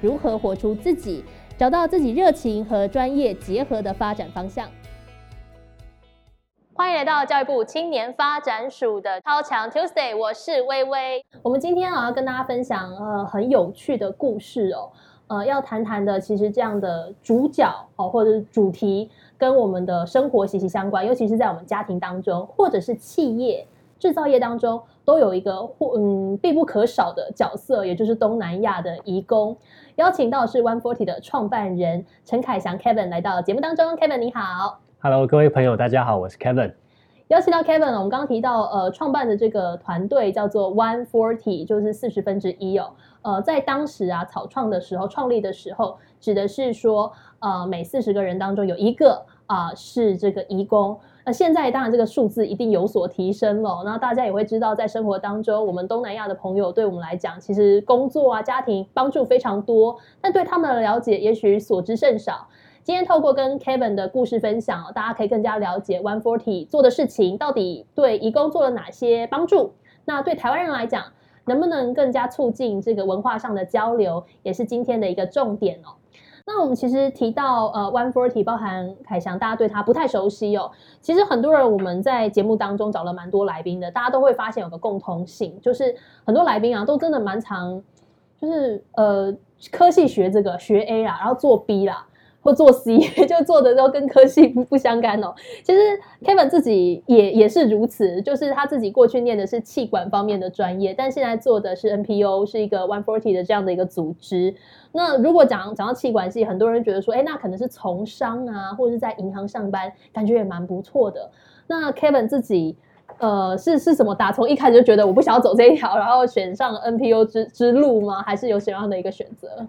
如何活出自己，找到自己热情和专业结合的发展方向？欢迎来到教育部青年发展署的超强 Tuesday，我是微微。我们今天啊要跟大家分享呃很有趣的故事哦，呃要谈谈的其实这样的主角哦或者是主题跟我们的生活息息相关，尤其是在我们家庭当中或者是企业。制造业当中都有一个或嗯必不可少的角色，也就是东南亚的移工。邀请到是 One Forty 的创办人陈凯祥 Kevin 来到节目当中。Kevin 你好，Hello，各位朋友，大家好，我是 Kevin。邀请到 Kevin，我们刚刚提到呃创办的这个团队叫做 One Forty，就是四十分之一哦。呃，在当时啊草创的时候，创立的时候，指的是说呃每四十个人当中有一个啊是这个移工。那现在当然这个数字一定有所提升了，那大家也会知道，在生活当中，我们东南亚的朋友对我们来讲，其实工作啊、家庭帮助非常多，但对他们的了解也许所知甚少。今天透过跟 Kevin 的故事分享，大家可以更加了解 One Forty 做的事情到底对移工做了哪些帮助。那对台湾人来讲，能不能更加促进这个文化上的交流，也是今天的一个重点哦。那我们其实提到呃，One Forty 包含凯翔，大家对他不太熟悉哦。其实很多人我们在节目当中找了蛮多来宾的，大家都会发现有个共通性，就是很多来宾啊都真的蛮常，就是呃科系学这个学 A 啦，然后做 B 啦。或做 C 就做的都跟科系不不相干哦。其实 Kevin 自己也也是如此，就是他自己过去念的是气管方面的专业，但现在做的是 NPO，是一个 One Forty 的这样的一个组织。那如果讲讲到气管系，很多人觉得说，哎，那可能是从商啊，或者是在银行上班，感觉也蛮不错的。那 Kevin 自己呃是是什么？打从一开始就觉得我不想要走这一条，然后选上 NPO 之之路吗？还是有什么样的一个选择？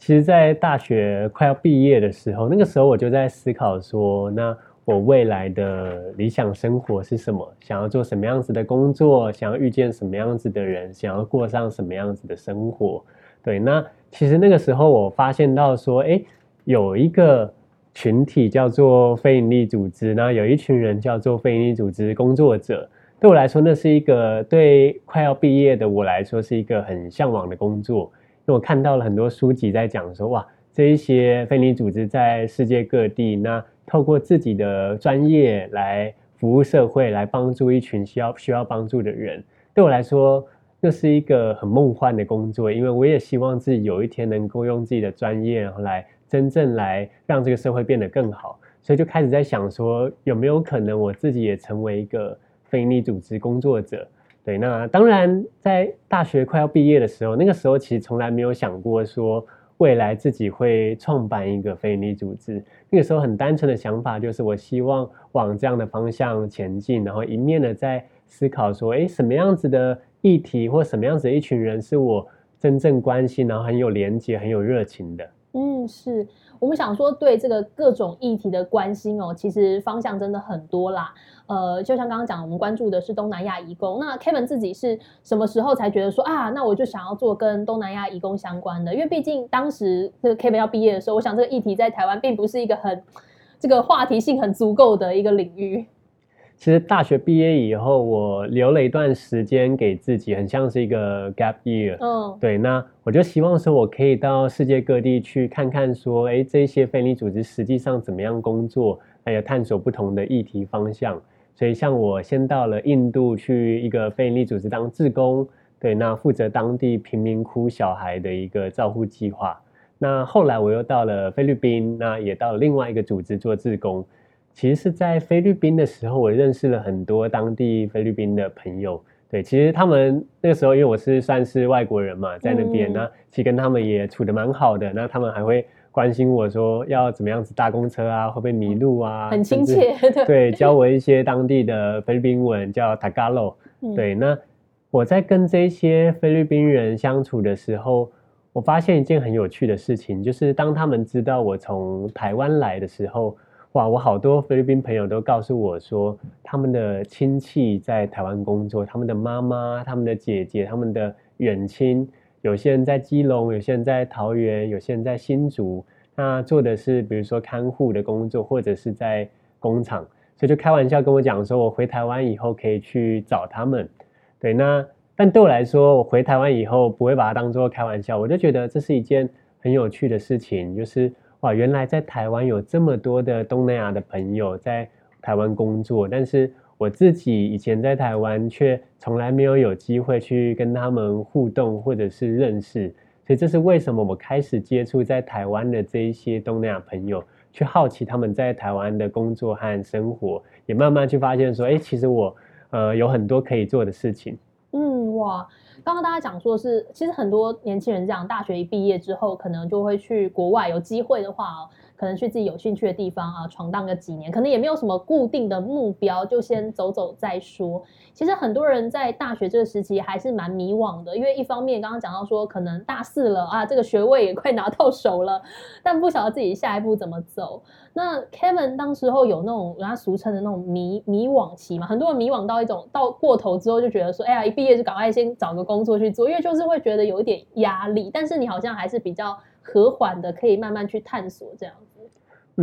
其实，在大学快要毕业的时候，那个时候我就在思考说，那我未来的理想生活是什么？想要做什么样子的工作？想要遇见什么样子的人？想要过上什么样子的生活？对，那其实那个时候我发现到说，哎，有一个群体叫做非营利组织，那有一群人叫做非营利组织工作者。对我来说，那是一个对快要毕业的我来说是一个很向往的工作。我看到了很多书籍在讲说，哇，这一些非利组织在世界各地，那透过自己的专业来服务社会，来帮助一群需要需要帮助的人。对我来说，那是一个很梦幻的工作，因为我也希望自己有一天能够用自己的专业，然后来真正来让这个社会变得更好。所以就开始在想说，有没有可能我自己也成为一个非利组织工作者？对，那当然，在大学快要毕业的时候，那个时候其实从来没有想过说未来自己会创办一个非营利组织。那个时候很单纯的想法就是，我希望往这样的方向前进，然后一面的在思考说，哎，什么样子的议题或什么样子的一群人是我真正关心，然后很有连接、很有热情的。是我们想说对这个各种议题的关心哦，其实方向真的很多啦。呃，就像刚刚讲，我们关注的是东南亚移工。那 Kevin 自己是什么时候才觉得说啊，那我就想要做跟东南亚移工相关的？因为毕竟当时这个 Kevin 要毕业的时候，我想这个议题在台湾并不是一个很这个话题性很足够的一个领域。其实大学毕业以后，我留了一段时间给自己，很像是一个 gap year。嗯，对，那我就希望说，我可以到世界各地去看看，说，哎，这些非利组织实际上怎么样工作，还有探索不同的议题方向。所以，像我先到了印度去一个非利组织当志工，对，那负责当地贫民窟小孩的一个照护计划。那后来我又到了菲律宾，那也到了另外一个组织做志工。其实是在菲律宾的时候，我认识了很多当地菲律宾的朋友。对，其实他们那个时候，因为我是算是外国人嘛，在那边，那其实跟他们也处的蛮好的。那他们还会关心我说要怎么样子搭公车啊，会不会迷路啊？很亲切。对，教我一些当地的菲律宾文，叫 Tagalog。对，那我在跟这些菲律宾人相处的时候，我发现一件很有趣的事情，就是当他们知道我从台湾来的时候，哇，我好多菲律宾朋友都告诉我说，他们的亲戚在台湾工作，他们的妈妈、他们的姐姐、他们的远亲，有些人在基隆，有些人在桃园，有些人在新竹，那做的是比如说看护的工作，或者是在工厂，所以就开玩笑跟我讲说，我回台湾以后可以去找他们。对，那。但对我来说，我回台湾以后不会把它当做开玩笑，我就觉得这是一件很有趣的事情，就是哇，原来在台湾有这么多的东南亚的朋友在台湾工作，但是我自己以前在台湾却从来没有有机会去跟他们互动或者是认识，所以这是为什么我开始接触在台湾的这一些东南亚朋友，去好奇他们在台湾的工作和生活，也慢慢去发现说，哎，其实我呃有很多可以做的事情。哇，刚刚大家讲说是，其实很多年轻人这样，大学一毕业之后，可能就会去国外，有机会的话，可能去自己有兴趣的地方啊，闯荡个几年，可能也没有什么固定的目标，就先走走再说。其实很多人在大学这个时期还是蛮迷惘的，因为一方面刚刚讲到说，可能大四了啊，这个学位也快拿到手了，但不晓得自己下一步怎么走。那 Kevin 当时候有那种人家俗称的那种迷迷惘期嘛，很多人迷惘到一种到过头之后就觉得说，哎呀，一毕业就赶快先找个工作去做，因为就是会觉得有一点压力。但是你好像还是比较和缓的，可以慢慢去探索这样。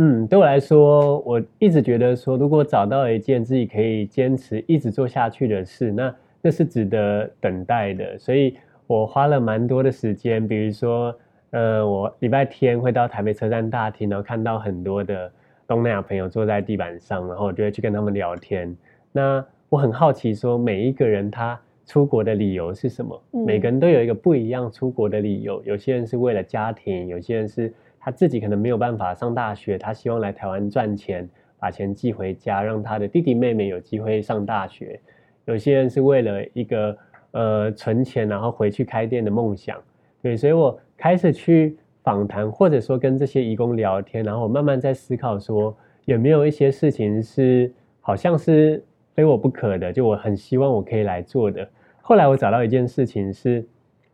嗯，对我来说，我一直觉得说，如果找到一件自己可以坚持一直做下去的事，那那是值得等待的。所以我花了蛮多的时间，比如说。呃，我礼拜天会到台北车站大厅，然后看到很多的东南亚朋友坐在地板上，然后我就会去跟他们聊天。那我很好奇，说每一个人他出国的理由是什么？每个人都有一个不一样出国的理由。有些人是为了家庭，有些人是他自己可能没有办法上大学，他希望来台湾赚钱，把钱寄回家，让他的弟弟妹妹有机会上大学。有些人是为了一个呃存钱，然后回去开店的梦想。对，所以我。开始去访谈，或者说跟这些义工聊天，然后我慢慢在思考说，有没有一些事情是好像是非我不可的，就我很希望我可以来做的。后来我找到一件事情是，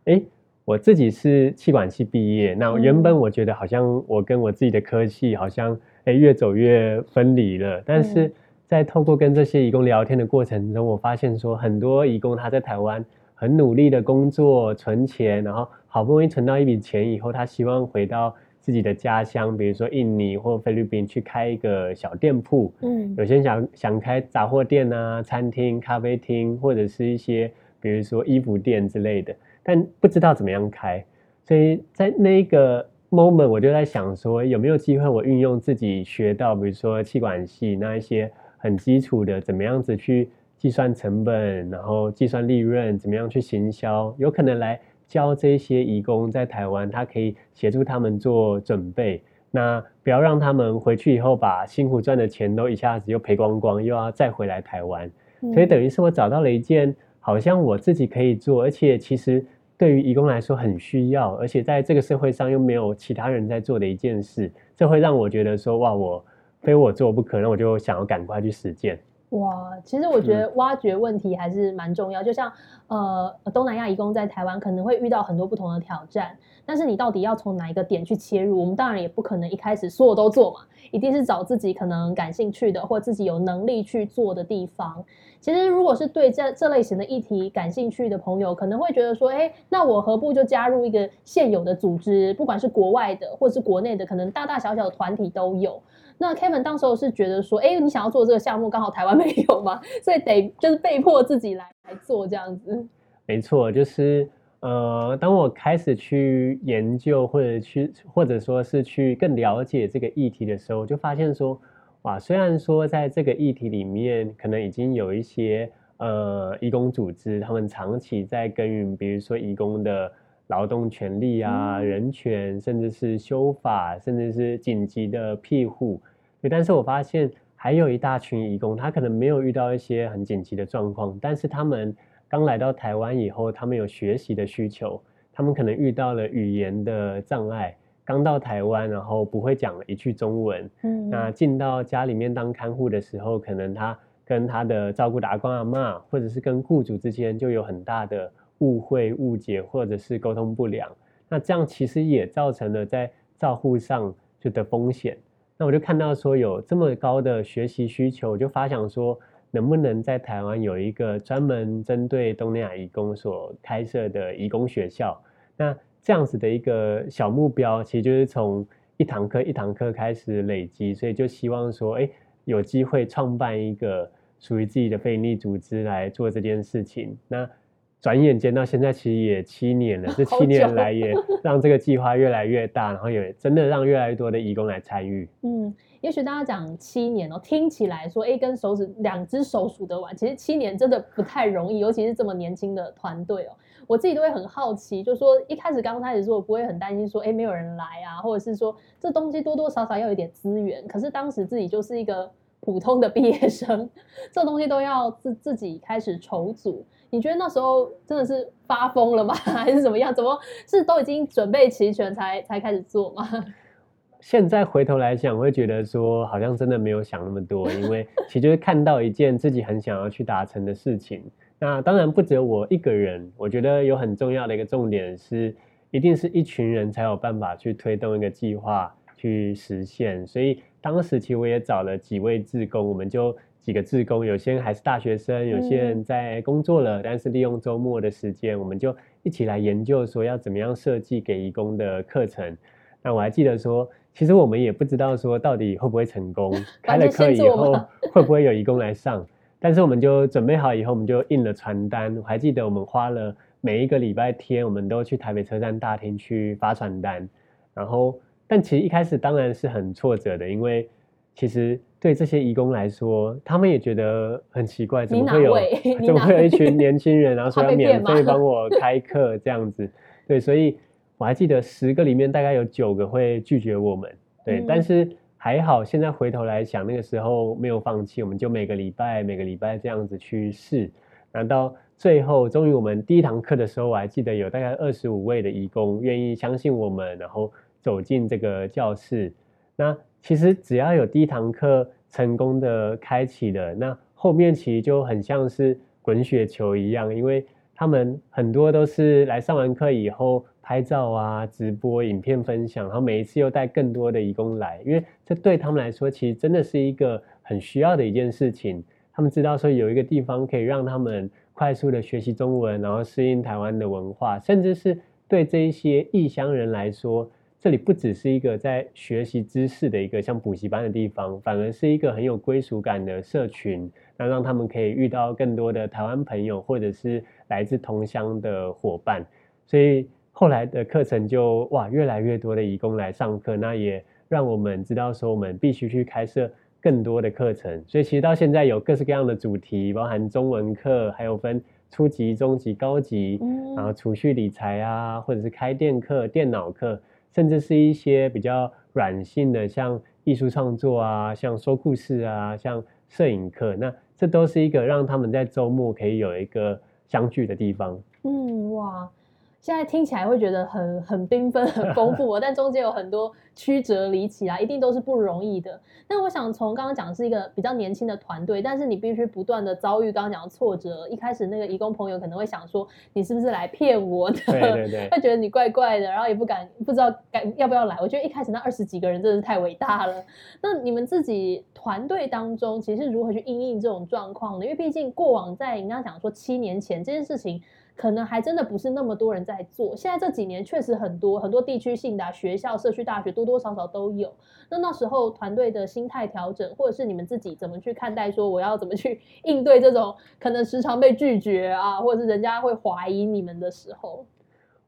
哎，我自己是气管系毕业，那原本我觉得好像我跟我自己的科系好像哎越走越分离了，但是在透过跟这些义工聊天的过程中，我发现说很多义工他在台湾很努力的工作存钱，然后。好不容易存到一笔钱以后，他希望回到自己的家乡，比如说印尼或菲律宾去开一个小店铺。嗯，有些人想想开杂货店啊、餐厅、咖啡厅，或者是一些比如说衣服店之类的，但不知道怎么样开。所以在那一个 moment，我就在想说，有没有机会我运用自己学到，比如说气管系那一些很基础的，怎么样子去计算成本，然后计算利润，怎么样去行销，有可能来。教这些义工在台湾，他可以协助他们做准备。那不要让他们回去以后把辛苦赚的钱都一下子又赔光光，又要再回来台湾。所以等于是我找到了一件好像我自己可以做，而且其实对于义工来说很需要，而且在这个社会上又没有其他人在做的一件事。这会让我觉得说哇，我非我做不可，那我就想要赶快去实践。哇，其实我觉得挖掘问题还是蛮重要。就像呃，东南亚移工在台湾可能会遇到很多不同的挑战，但是你到底要从哪一个点去切入？我们当然也不可能一开始所有都做嘛，一定是找自己可能感兴趣的或自己有能力去做的地方。其实如果是对这这类型的议题感兴趣的朋友，可能会觉得说，哎，那我何不就加入一个现有的组织，不管是国外的或是国内的，可能大大小小的团体都有。那 Kevin 当时候是觉得说，哎，你想要做这个项目，刚好台湾 没有嘛，所以得就是被迫自己来来做这样子。没错，就是呃，当我开始去研究或者去或者说是去更了解这个议题的时候，就发现说，哇，虽然说在这个议题里面，可能已经有一些呃义工组织，他们长期在耕耘，比如说义工的。劳动权利啊，人权，甚至是修法，甚至是紧急的庇护。对，但是我发现还有一大群义工，他可能没有遇到一些很紧急的状况，但是他们刚来到台湾以后，他们有学习的需求，他们可能遇到了语言的障碍。刚到台湾，然后不会讲一句中文，嗯，那进到家里面当看护的时候，可能他跟他的照顾的阿公阿妈，或者是跟雇主之间就有很大的。误会、误解，或者是沟通不良，那这样其实也造成了在照护上就的风险。那我就看到说有这么高的学习需求，我就发想说，能不能在台湾有一个专门针对东南亚移工所开设的移工学校？那这样子的一个小目标，其实就是从一堂课一堂课开始累积，所以就希望说，哎，有机会创办一个属于自己的非营利组织来做这件事情。那转眼间到现在，其实也七年了。这七年来也 让这个计划越来越大，然后也真的让越来越多的义工来参与。嗯，也许大家讲七年哦，听起来说，一根手指两只手数得完。其实七年真的不太容易，尤其是这么年轻的团队哦。我自己都会很好奇，就说一开始刚开始做，不会很担心说，哎，没有人来啊，或者是说这东西多多少少要有点资源。可是当时自己就是一个普通的毕业生，这东西都要自自己开始筹组。你觉得那时候真的是发疯了吗？还是怎么样？怎么是都已经准备齐全才才开始做吗？现在回头来想，会觉得说好像真的没有想那么多，因为其实就是看到一件自己很想要去达成的事情。那当然不只有我一个人，我觉得有很重要的一个重点是，一定是一群人才有办法去推动一个计划去实现。所以当时其实我也找了几位志工，我们就。几个志工，有些人还是大学生，有些人在工作了，但是利用周末的时间，我们就一起来研究说要怎么样设计给义工的课程。那我还记得说，其实我们也不知道说到底会不会成功，开了课以后 会不会有义工来上，但是我们就准备好以后，我们就印了传单。我还记得我们花了每一个礼拜天，我们都去台北车站大厅去发传单。然后，但其实一开始当然是很挫折的，因为其实。对这些义工来说，他们也觉得很奇怪，怎么会有 怎么会有一群年轻人，然后说要免费帮我开课这样子？对，所以我还记得十个里面大概有九个会拒绝我们。对，但是还好，现在回头来想，那个时候没有放弃，我们就每个礼拜每个礼拜这样子去试。然后到最后，终于我们第一堂课的时候，我还记得有大概二十五位的义工愿意相信我们，然后走进这个教室。那其实只要有第一堂课。成功的开启了，那后面其实就很像是滚雪球一样，因为他们很多都是来上完课以后拍照啊、直播、影片分享，然后每一次又带更多的义工来，因为这对他们来说其实真的是一个很需要的一件事情。他们知道说有一个地方可以让他们快速的学习中文，然后适应台湾的文化，甚至是对这一些异乡人来说。这里不只是一个在学习知识的一个像补习班的地方，反而是一个很有归属感的社群，那让他们可以遇到更多的台湾朋友，或者是来自同乡的伙伴。所以后来的课程就哇，越来越多的义工来上课，那也让我们知道说，我们必须去开设更多的课程。所以其实到现在有各式各样的主题，包含中文课，还有分初级、中级、高级，然后储蓄理财啊，或者是开店课、电脑课。甚至是一些比较软性的，像艺术创作啊，像说故事啊，像摄影课，那这都是一个让他们在周末可以有一个相聚的地方。嗯，哇。现在听起来会觉得很很缤纷、很丰富，但中间有很多曲折离奇啊，一定都是不容易的。那我想从刚刚讲是一个比较年轻的团队，但是你必须不断的遭遇刚刚讲的挫折。一开始那个义工朋友可能会想说，你是不是来骗我的？对对对，会觉得你怪怪的，然后也不敢不知道敢要不要来。我觉得一开始那二十几个人真的是太伟大了。那你们自己团队当中，其实如何去应应这种状况呢？因为毕竟过往在你刚刚讲说七年前这件事情。可能还真的不是那么多人在做，现在这几年确实很多很多地区性的学校、社区大学多多少少都有。那那时候团队的心态调整，或者是你们自己怎么去看待，说我要怎么去 应对这种可能时常被拒绝啊，或者是人家会怀疑你们的时候？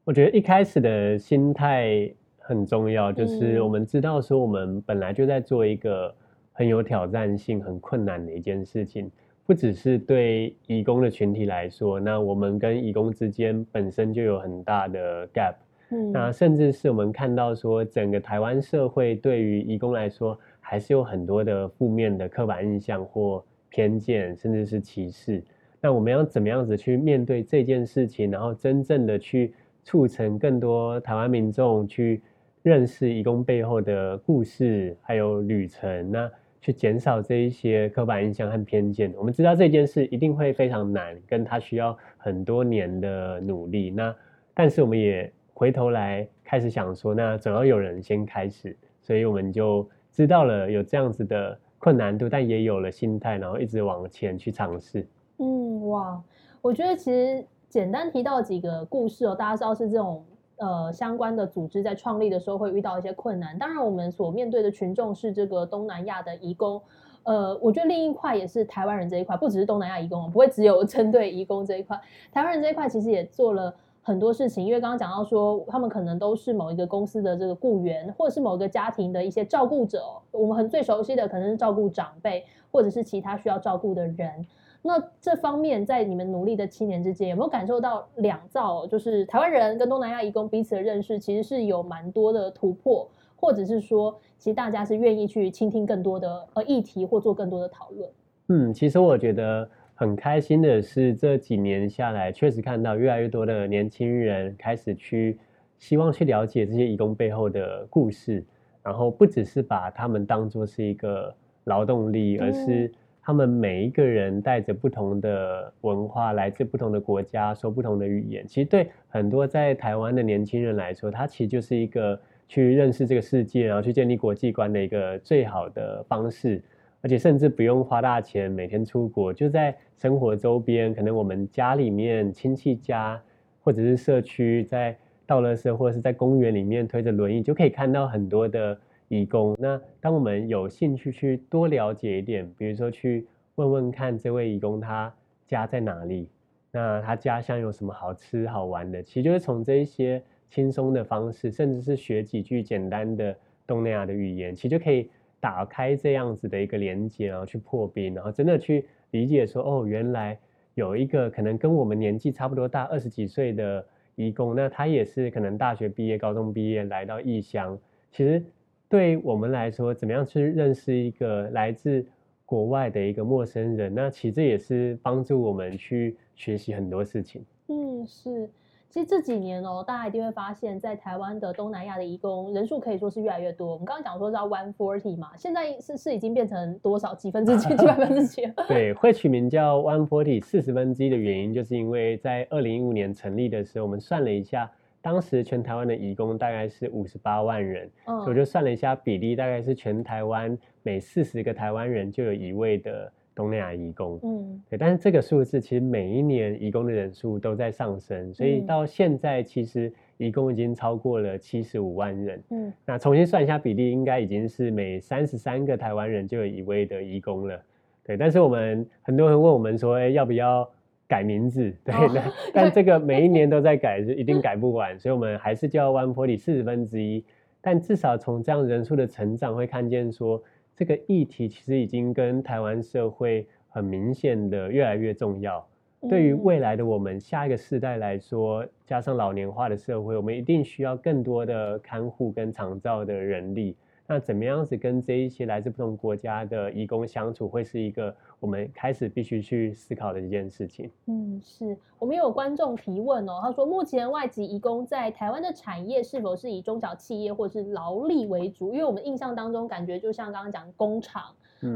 我觉得一开始的心态很重要，就是我们知道说我们本来就在做一个很有挑战性、很困难的一件事情。不只是对义工的群体来说，那我们跟义工之间本身就有很大的 gap，嗯，那甚至是我们看到说，整个台湾社会对于义工来说，还是有很多的负面的刻板印象或偏见，甚至是歧视。那我们要怎么样子去面对这件事情，然后真正的去促成更多台湾民众去认识义工背后的故事，还有旅程？那去减少这一些刻板印象和偏见。我们知道这件事一定会非常难，跟他需要很多年的努力。那但是我们也回头来开始想说，那总要有人先开始，所以我们就知道了有这样子的困难度，但也有了心态，然后一直往前去尝试。嗯，哇，我觉得其实简单提到几个故事哦，大家知道是这种呃相关的组织在创立的时候会遇到一些困难。当然，我们所面对的群众是这个东南亚的移工。呃，我觉得另一块也是台湾人这一块，不只是东南亚移工，不会只有针对移工这一块。台湾人这一块其实也做了很多事情，因为刚刚讲到说，他们可能都是某一个公司的这个雇员，或者是某一个家庭的一些照顾者。我们很最熟悉的可能是照顾长辈，或者是其他需要照顾的人。那这方面在你们努力的七年之间，有没有感受到两造，就是台湾人跟东南亚移工彼此的认识，其实是有蛮多的突破？或者是说，其实大家是愿意去倾听更多的呃议题，或做更多的讨论。嗯，其实我觉得很开心的是，这几年下来，确实看到越来越多的年轻人开始去希望去了解这些义工背后的故事，然后不只是把他们当做是一个劳动力，而是他们每一个人带着不同的文化，来自不同的国家，说不同的语言。其实对很多在台湾的年轻人来说，他其实就是一个。去认识这个世界，然后去建立国际观的一个最好的方式，而且甚至不用花大钱，每天出国，就在生活周边，可能我们家里面亲戚家，或者是社区，在道乐社或者是在公园里面推着轮椅，就可以看到很多的义工。那当我们有兴趣去多了解一点，比如说去问问看这位义工他家在哪里，那他家乡有什么好吃好玩的，其实就是从这一些。轻松的方式，甚至是学几句简单的东南亚的语言，其实就可以打开这样子的一个连接，然后去破冰，然后真的去理解说，哦，原来有一个可能跟我们年纪差不多大，二十几岁的义工，那他也是可能大学毕业、高中毕业来到异乡。其实对我们来说，怎么样去认识一个来自国外的一个陌生人，那其实也是帮助我们去学习很多事情。嗯，是。其实这几年哦，大家一定会发现，在台湾的东南亚的移工人数可以说是越来越多。我们刚刚讲说叫 one forty 嘛，现在是是已经变成多少几分之几、几百分之几？对，会取名叫 one forty 四十分之一的原因，就是因为在二零一五年成立的时候，我们算了一下，当时全台湾的移工大概是五十八万人，所以我就算了一下比例，大概是全台湾每四十个台湾人就有一位的。东南亚移工，嗯，对，但是这个数字其实每一年移工的人数都在上升，所以到现在其实移工已经超过了七十五万人，嗯，那重新算一下比例，应该已经是每三十三个台湾人就有一位的移工了，对。但是我们很多人问我们说，哎，要不要改名字？对，但这个每一年都在改，就一定改不完，所以我们还是叫 One Forty 四十分之一，但至少从这样人数的成长会看见说。这个议题其实已经跟台湾社会很明显的越来越重要。对于未来的我们下一个世代来说，加上老年化的社会，我们一定需要更多的看护跟长照的人力。那怎么样子跟这一些来自不同国家的义工相处，会是一个我们开始必须去思考的一件事情。嗯，是我们有观众提问哦，他说目前外籍义工在台湾的产业是否是以中小企业或者是劳力为主？因为我们印象当中感觉就像刚刚讲工厂，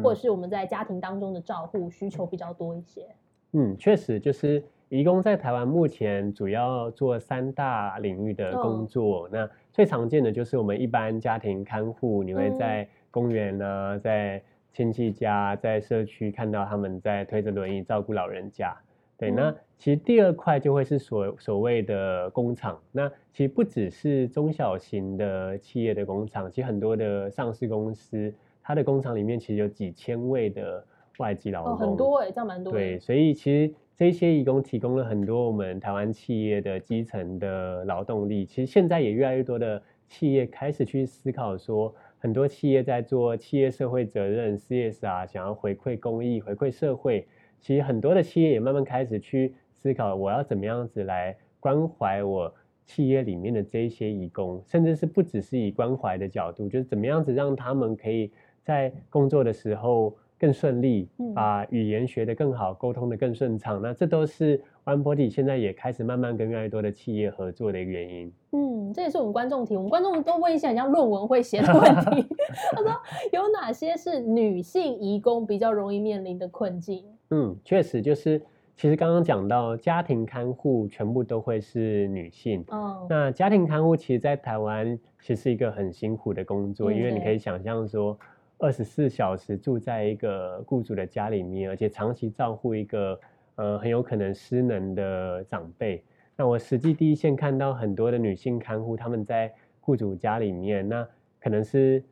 或者是我们在家庭当中的照护需求比较多一些。嗯，确实就是。移工在台湾目前主要做三大领域的工作，那最常见的就是我们一般家庭看护，你会在公园啊，在亲戚家，在社区看到他们在推着轮椅照顾老人家。对，那其实第二块就会是所所谓的工厂，那其实不只是中小型的企业的工厂，其实很多的上市公司，它的工厂里面其实有几千位的外籍劳工，很多哎，这样蛮多。对，所以其实。这些义工提供了很多我们台湾企业的基层的劳动力。其实现在也越来越多的企业开始去思考，说很多企业在做企业社会责任 CSR，想要回馈公益、回馈社会。其实很多的企业也慢慢开始去思考，我要怎么样子来关怀我企业里面的这些义工，甚至是不只是以关怀的角度，就是怎么样子让他们可以在工作的时候。更顺利，把语言学得更好，沟通得更顺畅。那这都是 OneBody 现在也开始慢慢跟越来越多的企业合作的一个原因。嗯，这也是我们观众提，我们观众都问一些像论文会写的问题。他说有哪些是女性移工比较容易面临的困境？嗯，确实就是其实刚刚讲到家庭看护全部都会是女性，哦，那家庭看护其实，在台湾其实是一个很辛苦的工作，嗯因为你可以想象说，二十四小时住在一个雇主的家里面，而且长期照顾一个呃很有可能失能的长辈。那我实际第一线看到很多的女性看护，她们在雇主家里面，那可能是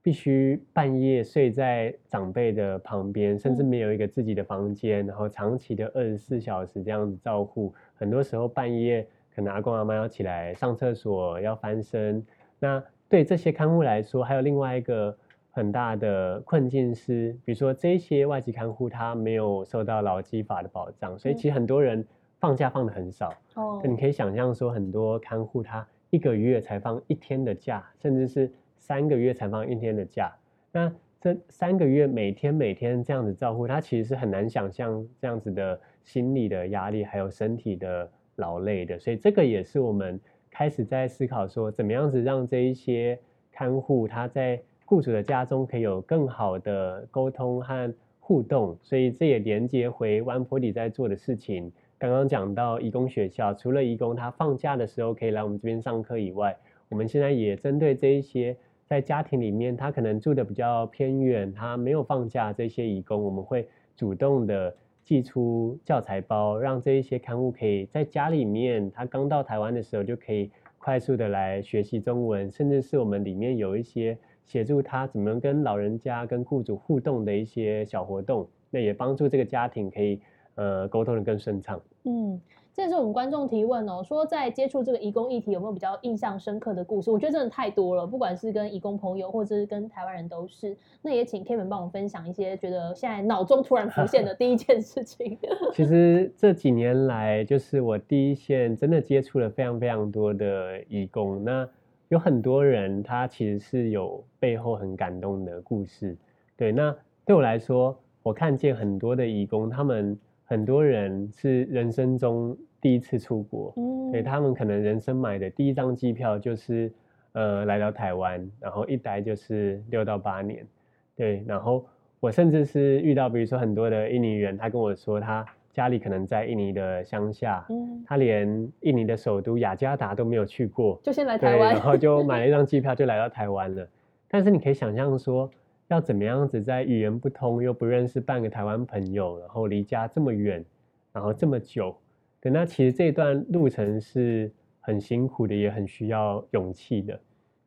必须半夜睡在长辈的旁边，甚至嗯没有一个自己的房间，然后长期的二十四小时这样子照顾，很多时候半夜可能阿公阿妈要起来上厕所，要翻身。那对这些看护来说，还有另外一个很大的困境是，比如说这些外籍看护他没有受到劳基法的保障，所以嗯其实很多人放假放的很少。哦那你可以想象说，很多看护他一个月才放一天的假，甚至是三个月才放一天的假。那这三个月每天每天这样子照顾他，其实是很难想象这样子的心理的压力，还有身体的劳累的。所以这个也是我们开始在思考说，怎么样子让这一些看护他在雇主的家中可以有更好的沟通和互动。所以这也连接回湾坡里在做的事情。刚刚讲到义工学校，除了义工他放假的时候可以来我们这边上课以外，我们现在也针对这一些在家庭里面他可能住的比较偏远，他没有放假这些义工，我们会主动的寄出教材包，让这一些刊物可以在家里面，他刚到台湾的时候就可以快速的来学习中文，甚至是我们里面有一些协助他怎么跟老人家、跟雇主互动的一些小活动，那也帮助这个家庭可以呃沟通的更顺畅。嗯，这也是我们观众提问哦，说在接触这个移工议题有没有比较印象深刻的故事？我觉得真的太多了，不管是跟移工朋友，或者是跟台湾人都是。那也请 Kevin 帮我们分享一些觉得现在脑中突然浮现的第一件事情。其实这几年来，就是我第一线真的接触了非常非常多的义工，那有很多人他其实是有背后很感动的故事。对，那对我来说，我看见很多的义工，他们很多人是人生中第一次出国，嗯，对他们可能人生买的第一张机票就是呃来到台湾，然后一待就是六到八年，对，然后我甚至是遇到比如说很多的印尼人，他跟我说他家里可能在印尼的乡下，嗯，他连印尼的首都雅加达都没有去过，就先来，台湾然，后就买了一张机票就来到台湾了。但是你可以想象说，要怎么样子在语言不通又不认识半个台湾朋友，然后离家这么远，然后这么久，对，那其实这段路程是很辛苦的，也很需要勇气的，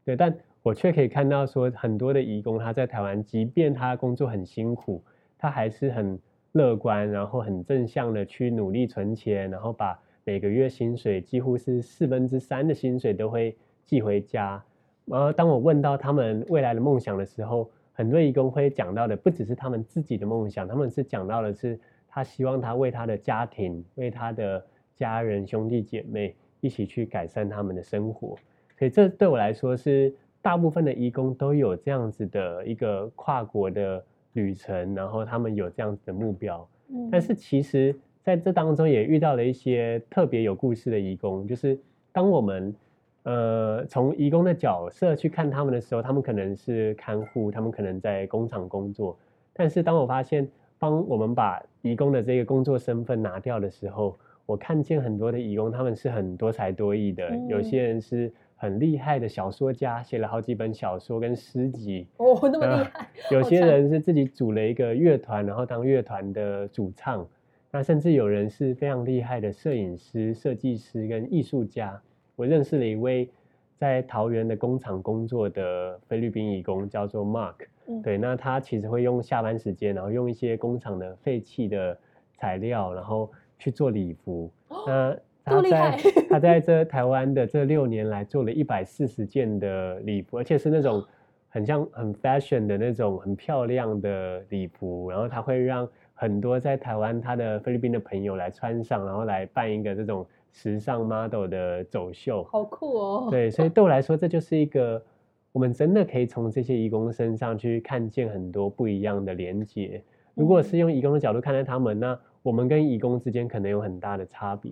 对。但我却可以看到说，很多的移工他在台湾，即便他工作很辛苦，他还是很乐观，然后很正向的去努力存钱，然后把每个月薪水几乎是四分之三的薪水都会寄回家。然后当我问到他们未来的梦想的时候，很多义工会讲到的不只是他们自己的梦想，他们是讲到的是他希望他为他的家庭、为他的家人、兄弟姐妹一起去改善他们的生活。所以这对我来说是大部分的义工都有这样子的一个跨国的旅程，然后他们有这样子的目标。嗯。但是其实在这当中也遇到了一些特别有故事的义工，就是当我们呃从义工的角色去看他们的时候，他们可能是看护，他们可能在工厂工作，但是当我发现帮我们把义工的这个工作身份拿掉的时候，我看见很多的义工他们是很多才多艺的，有嗯。些人是很厉害的小说家，写了好几本小说跟诗集，哦，那么厉啊 害，有些人是自己组了一个乐团，然后当乐团的主唱。那甚至有人是非常厉害的摄影师、设计师跟艺术家。我认识了一位在桃园的工厂工作的菲律宾义工，叫做 Mark。嗯对，那他其实会用下班时间，然后用一些工厂的废弃的材料，然后去做礼服。那这他在么厉害他在这台湾的这六年来做了一百四十件的礼服，而且是那种很像很 fashion 的那种很漂亮的礼服，然后他会让很多在台湾他的菲律宾的朋友来穿上，然后来办一个这种时尚 model 的走秀。好酷哦，对，所以对我来说，这就是一个我们真的可以从这些义工身上去看见很多不一样的连接。如果是用义工的角度看待他们，那我们跟义工之间可能有很大的差别。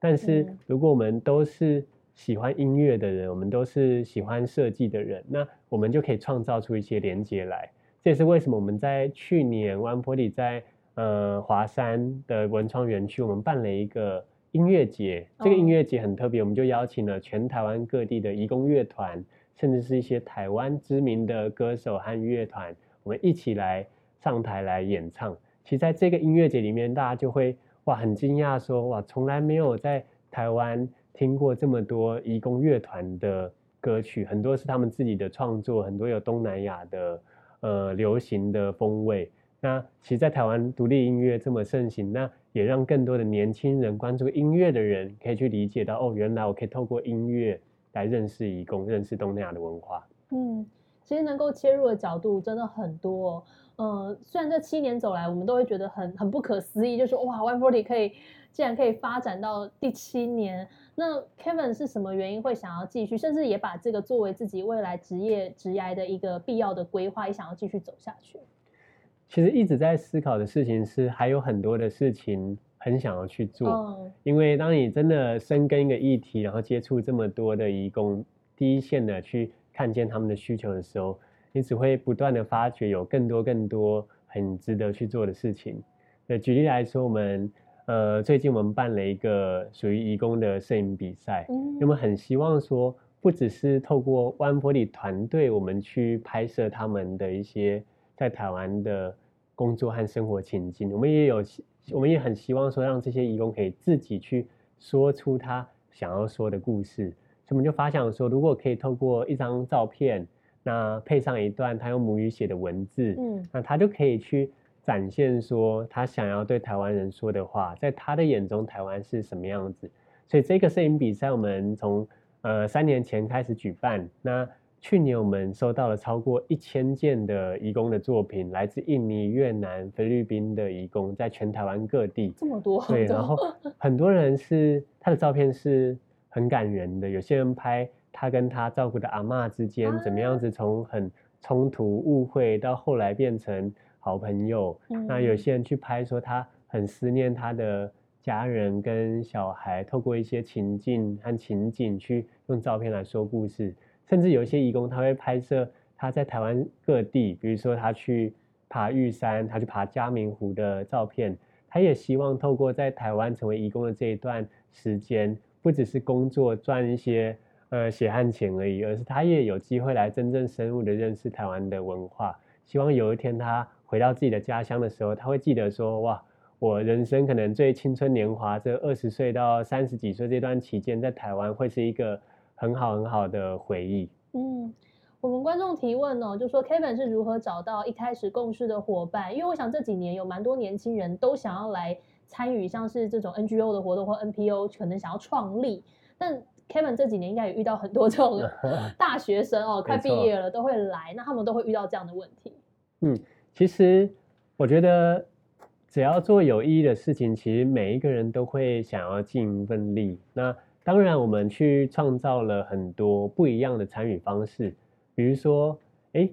但是嗯如果我们都是喜欢音乐的人，我们都是喜欢设计的人，那我们就可以创造出一些连接来。这也是为什么我们在去年湾坡里在呃华山的文创园区，我们办了一个音乐节。这个音乐节很特别，我们就邀请了全台湾各地的义工乐团，甚至是一些台湾知名的歌手和乐团，我们一起来上台来演唱。其实在这个音乐节里面，大家就会哇很惊讶，说哇从来没有在台湾听过这么多义工乐团的歌曲，很多是他们自己的创作，很多有东南亚的呃流行的风味。那其实，在台湾独立音乐这么盛行，那也让更多的年轻人关注音乐的人，可以去理解到哦，原来我可以透过音乐来认识义工，认识东南亚的文化。嗯，其实能够切入的角度真的很多。呃，虽然这七年走来，我们都会觉得很很不可思议，就是哇，One Forty 可以竟然可以发展到第七年。那 Kevin 是什么原因会想要继续，甚至也把这个作为自己未来职业职涯的一个必要的规划，也想要继续走下去？其实一直在思考的事情是，还有很多的事情很想要去做。因为当你真的深耕一个议题，然后接触这么多的义工，第一线的去看见他们的需求的时候，你只会不断的发掘有更多更多很值得去做的事情。那举例来说，我们呃最近我们办了一个属于义工的摄影比赛，我们很希望说，不只是透过湾玻璃团队，我们去拍摄他们的一些。在台湾的工作和生活情境，我们也有，我们也很希望说，让这些义工可以自己去说出他想要说的故事。所以我们就发想说，如果可以透过一张照片，那配上一段他用母语写的文字，嗯，那他就可以去展现说他想要对台湾人说的话，在他的眼中，台湾是什么样子。所以这个摄影比赛，我们从呃三年前开始举办，那。去年我们收到了超过一千件的义工的作品，来自印尼、越南、菲律宾的义工，在全台湾各地这么多。对，然后很多人是他的照片是很感人的，有些人拍他跟他照顾的阿妈之间怎么样子，从很冲突、误会到后来变成好朋友。那有些人去拍说他很思念他的家人跟小孩，透过一些情境和情景去用照片来说故事。甚至有一些义工，他会拍摄他在台湾各地，比如说他去爬玉山，他去爬嘉明湖的照片。他也希望透过在台湾成为义工的这一段时间，不只是工作赚一些呃血汗钱而已，而是他也有机会来真正深入的认识台湾的文化。希望有一天他回到自己的家乡的时候，他会记得说：哇，我人生可能最青春年华这二十岁到三十几岁这段期间，在台湾会是一个。很好很好的回忆。嗯，我们观众提问哦，就说 Kevin 是如何找到一开始共事的伙伴？因为我想这几年有蛮多年轻人都想要来参与，像是这种 NGO 的活动或 NPO，可能想要创立。但 Kevin 这几年应该也遇到很多这种 大学生哦，快毕业了都会来，那他们都会遇到这样的问题。嗯，其实我觉得只要做有意义的事情，其实每一个人都会想要尽一份力。那当然，我们去创造了很多不一样的参与方式，比如说，哎，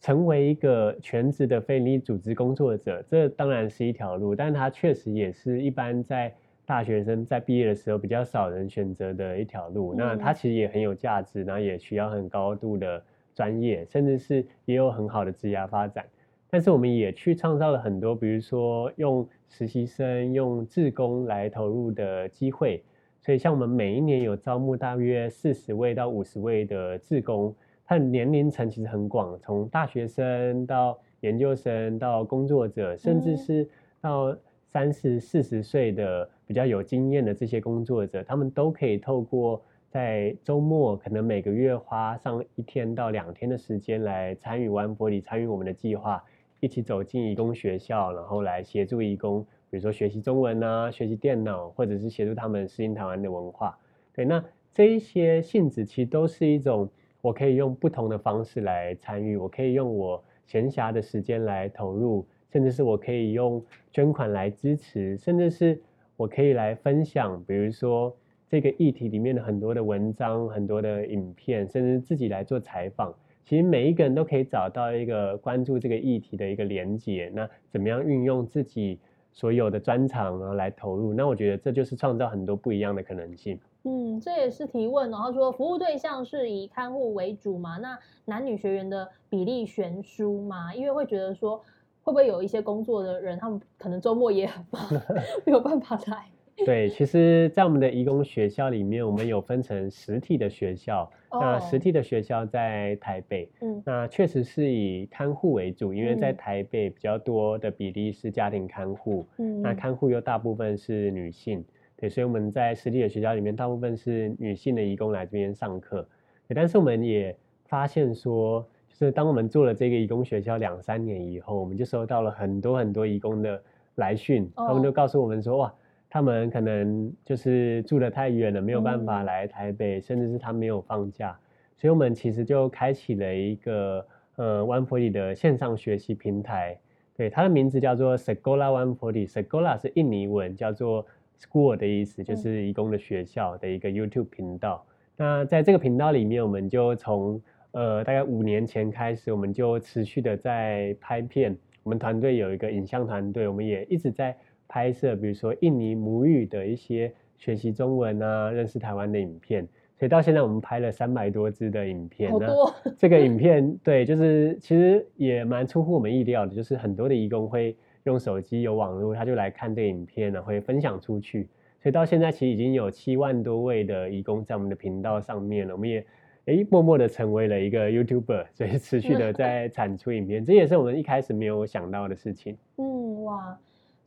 成为一个全职的非营利组织工作者，这当然是一条路，但它确实也是一般在大学生在毕业的时候比较少人选择的一条路。那它其实也很有价值，然后也需要很高度的专业，甚至是也有很好的职业发展。但是我们也去创造了很多，比如说用实习生、用志工来投入的机会。所以，像我们每一年有招募大约四十位到五十位的志工，他的年龄层其实很广，从大学生到研究生到工作者，甚至是到三十四十岁的比较有经验的这些工作者，他们都可以透过在周末，可能每个月花上一天到两天的时间来参与完玻璃，参与我们的计划，一起走进义工学校，然后来协助义工。比如说学习中文啊，学习电脑，或者是协助他们适应台湾的文化。对，那这一些性质其实都是一种，我可以用不同的方式来参与，我可以用我闲暇的时间来投入，甚至是我可以用捐款来支持，甚至是我可以来分享。比如说这个议题里面的很多的文章、很多的影片，甚至自己来做采访。其实每一个人都可以找到一个关注这个议题的一个连接。那怎么样运用自己？所有的专长啊来投入，那我觉得这就是创造很多不一样的可能性。嗯，这也是提问。然后说服务对象是以看护为主嘛？那男女学员的比例悬殊嘛？因为会觉得说会不会有一些工作的人，他们可能周末也很忙，没有办法来？对，其实，在我们的义工学校里面，我们有分成实体的学校。那实体的学校在台北，嗯，那确实是以看护为主，因为在台北比较多的比例是家庭看护，嗯，那看护又大部分是女性，对，所以我们在实体的学校里面，大部分是女性的义工来这边上课。但是我们也发现说，就是当我们做了这个义工学校两三年以后，我们就收到了很多很多义工的来讯，他们就告诉我们说，哇。他们可能就是住得太远了，没有办法来台北，甚至是他没有放假，所以我们其实就开启了一个呃 One Forty 的线上学习平台。对，它的名字叫做 Sekolah One Forty。Sekolah 是印尼文，叫做 school 的意思，就是义工的学校的一个 YouTube 频道。那在这个频道里面，我们就从呃大概五年前开始，我们就持续的在拍片。我们团队有一个影像团队，我们也一直在。拍摄，比如说印尼母语的一些学习中文啊，认识台湾的影片，所以到现在我们拍了三百多支的影片。好多。这个影片，对，就是其实也蛮出乎我们意料的，就是很多的义工会用手机有网络，他就来看这个影片呢，会分享出去。所以到现在其实已经有七万多位的义工在我们的频道上面了，我们也诶默默的成为了一个 YouTuber，所以持续的 在产出影片，这也是我们一开始没有想到的事情。嗯，哇。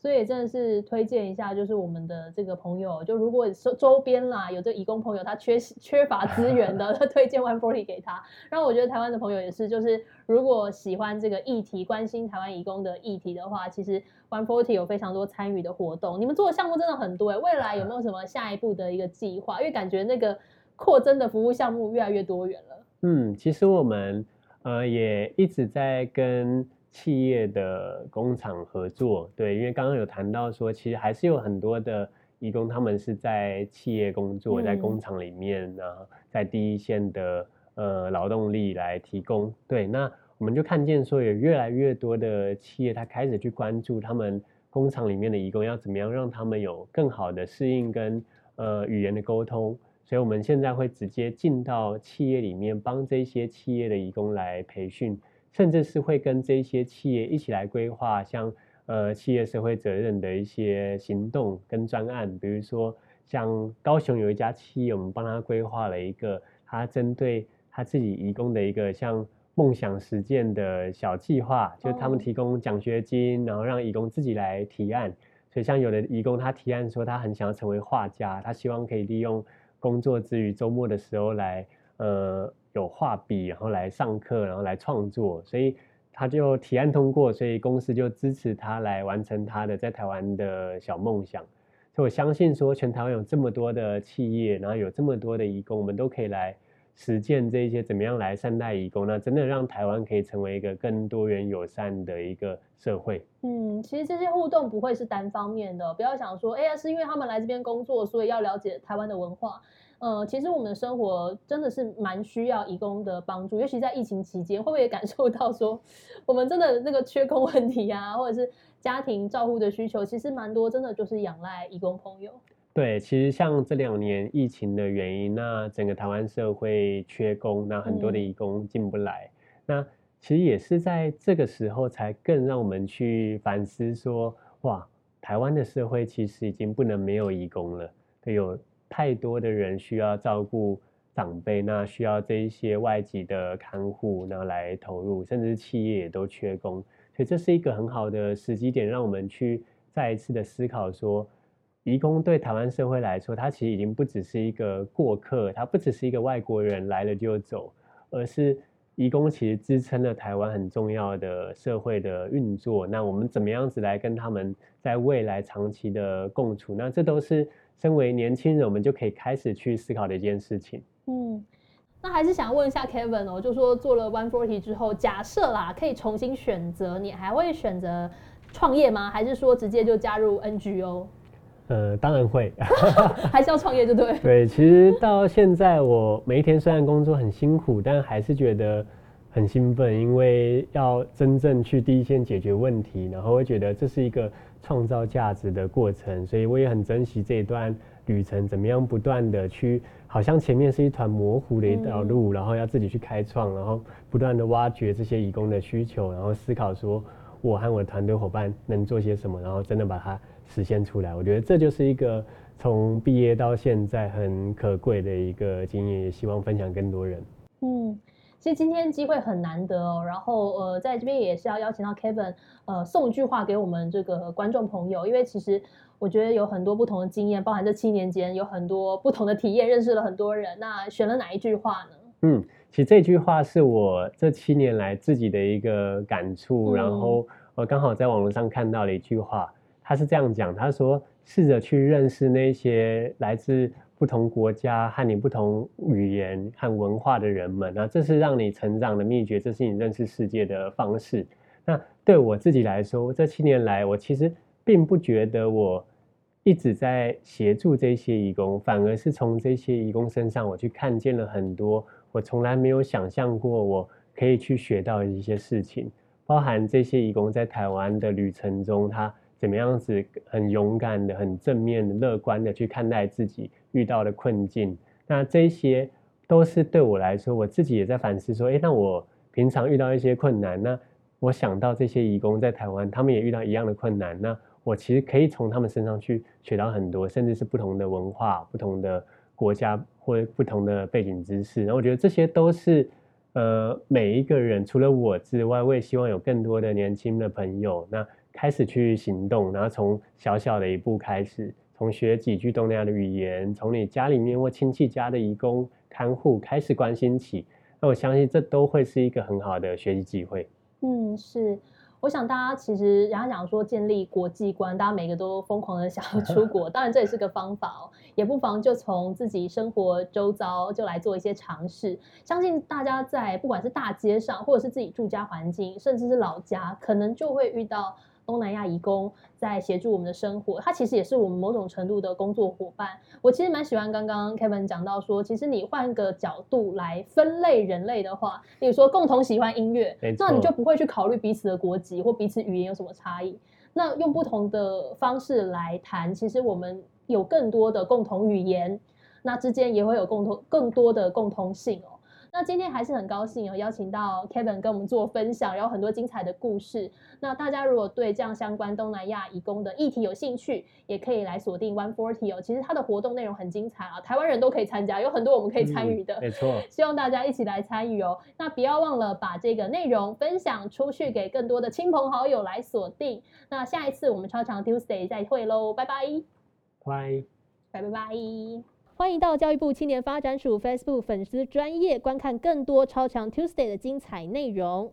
所以真的是推荐一下，就是我们的这个朋友，就如果周周边啦有这义工朋友，他缺缺乏资源的，推荐 One Forty 给他。然后我觉得台湾的朋友也是，就是如果喜欢这个议题，关心台湾义工的议题的话，其实 One Forty 有非常多参与的活动。你们做的项目真的很多哎，未来有没有什么下一步的一个计划？因为感觉那个扩增的服务项目越来越多元了。嗯，其实我们呃也一直在跟。企业的工厂合作，对，因为刚刚有谈到说，其实还是有很多的义工，他们是在企业工作，在工厂里面呢，在第一线的呃劳动力来提供。对，那我们就看见说，有越来越多的企业，他开始去关注他们工厂里面的义工要怎么样让他们有更好的适应跟呃语言的沟通，所以我们现在会直接进到企业里面，帮这些企业的义工来培训。甚至是会跟这些企业一起来规划，像呃企业社会责任的一些行动跟专案，比如说像高雄有一家企业，我们帮他规划了一个他针对他自己义工的一个像梦想实践的小计划，就他们提供奖学金，然后让义工自己来提案。所以像有的义工他提案说他很想要成为画家，他希望可以利用工作之余周末的时候来呃。有画笔，然后来上课，然后来创作，所以他就提案通过，所以公司就支持他来完成他的在台湾的小梦想。所以我相信说，全台湾有这么多的企业，然后有这么多的义工，我们都可以来实践这些怎么样来善待义工，那真的让台湾可以成为一个更多元友善的一个社会。嗯，其实这些互动不会是单方面的，不要想说，哎呀，是因为他们来这边工作，所以要了解台湾的文化。呃，其实我们的生活真的是蛮需要义工的帮助，尤其在疫情期间，会不会也感受到说，我们真的那个缺工问题啊，或者是家庭照护的需求，其实蛮多，真的就是仰赖义工朋友。对，其实像这两年疫情的原因，那整个台湾社会缺工，那很多的义工进不来，那其实也是在这个时候才更让我们去反思说，哇，台湾的社会其实已经不能没有义工了，有。太多的人需要照顾长辈，那需要这一些外籍的看护，然后来投入，甚至企业也都缺工，所以这是一个很好的时机点，让我们去再一次的思考说，移工对台湾社会来说，他其实已经不只是一个过客，他不只是一个外国人来了就走，而是移工其实支撑了台湾很重要的社会的运作。那我们怎么样子来跟他们在未来长期的共处？那这都是。身为年轻人，我们就可以开始去思考的一件事情。嗯，那还是想问一下 Kevin 哦，就说做了 One Forty 之后，假设啦可以重新选择，你还会选择创业吗？还是说直接就加入 NGO？呃，当然会，还是要创业，就对。对，其实到现在我每一天虽然工作很辛苦，但还是觉得很兴奋，因为要真正去第一线解决问题，然后会觉得这是一个。创造价值的过程，所以我也很珍惜这一段旅程。怎么样不断的去，好像前面是一团模糊的一条路，然后要自己去开创，然后不断的挖掘这些义工的需求，然后思考说我和我的团队伙伴能做些什么，然后真的把它实现出来。我觉得这就是一个从毕业到现在很可贵的一个经验，也希望分享更多人。嗯，其实今天机会很难得哦，然后呃，在这边也是要邀请到 Kevin，呃，送一句话给我们这个观众朋友，因为其实我觉得有很多不同的经验，包含这七年间有很多不同的体验，认识了很多人。那选了哪一句话呢？嗯。其实这句话是我这七年来自己的一个感触，然后我刚好在网络上看到了一句话，他是这样讲：他说，试着去认识那些来自不同国家和你不同语言和文化的人们，那这是让你成长的秘诀，这是你认识世界的方式。那对我自己来说，这七年来，我其实并不觉得我一直在协助这些义工，反而是从这些义工身上，我去看见了很多。我从来没有想象过，我可以去学到一些事情，包含这些义工在台湾的旅程中，他怎么样子很勇敢的、很正面的、乐观的去看待自己遇到的困境。那这些都是对我来说，我自己也在反思说：，诶，那我平常遇到一些困难，那我想到这些义工在台湾，他们也遇到一样的困难，那我其实可以从他们身上去学到很多，甚至是不同的文化、不同的。国家或不同的背景知识，然后我觉得这些都是，呃，每一个人除了我之外，我也希望有更多的年轻的朋友，那开始去行动，然后从小小的一步开始，从学几句东南亚的语言，从你家里面或亲戚家的义工看护开始关心起，那我相信这都会是一个很好的学习机会。嗯，是。我想大家其实，人家讲说建立国际观，大家每个都疯狂的想要出国，当然这也是个方法哦，也不妨就从自己生活周遭就来做一些尝试。相信大家在不管是大街上，或者是自己住家环境，甚至是老家，可能就会遇到。东南亚移工在协助我们的生活，他其实也是我们某种程度的工作伙伴。我其实蛮喜欢刚刚 Kevin 讲到说，其实你换个角度来分类人类的话，比如说共同喜欢音乐，那你就不会去考虑彼此的国籍或彼此语言有什么差异。那用不同的方式来谈，其实我们有更多的共同语言，那之间也会有共同更多的共通性哦。那今天还是很高兴有，邀请到 Kevin 跟我们做分享，然后很多精彩的故事。那大家如果对这样相关东南亚义工的议题有兴趣，也可以来锁定 One Forty 哦。其实它的活动内容很精彩啊，台湾人都可以参加，有很多我们可以参与的。没错，希望大家一起来参与哦。那不要忘了把这个内容分享出去，给更多的亲朋好友来锁定。那下一次我们超长 Tuesday 再会喽，拜拜，拜拜拜拜。欢迎到教育部青年发展署 Facebook 粉丝专业观看更多超强 Tuesday 的精彩内容。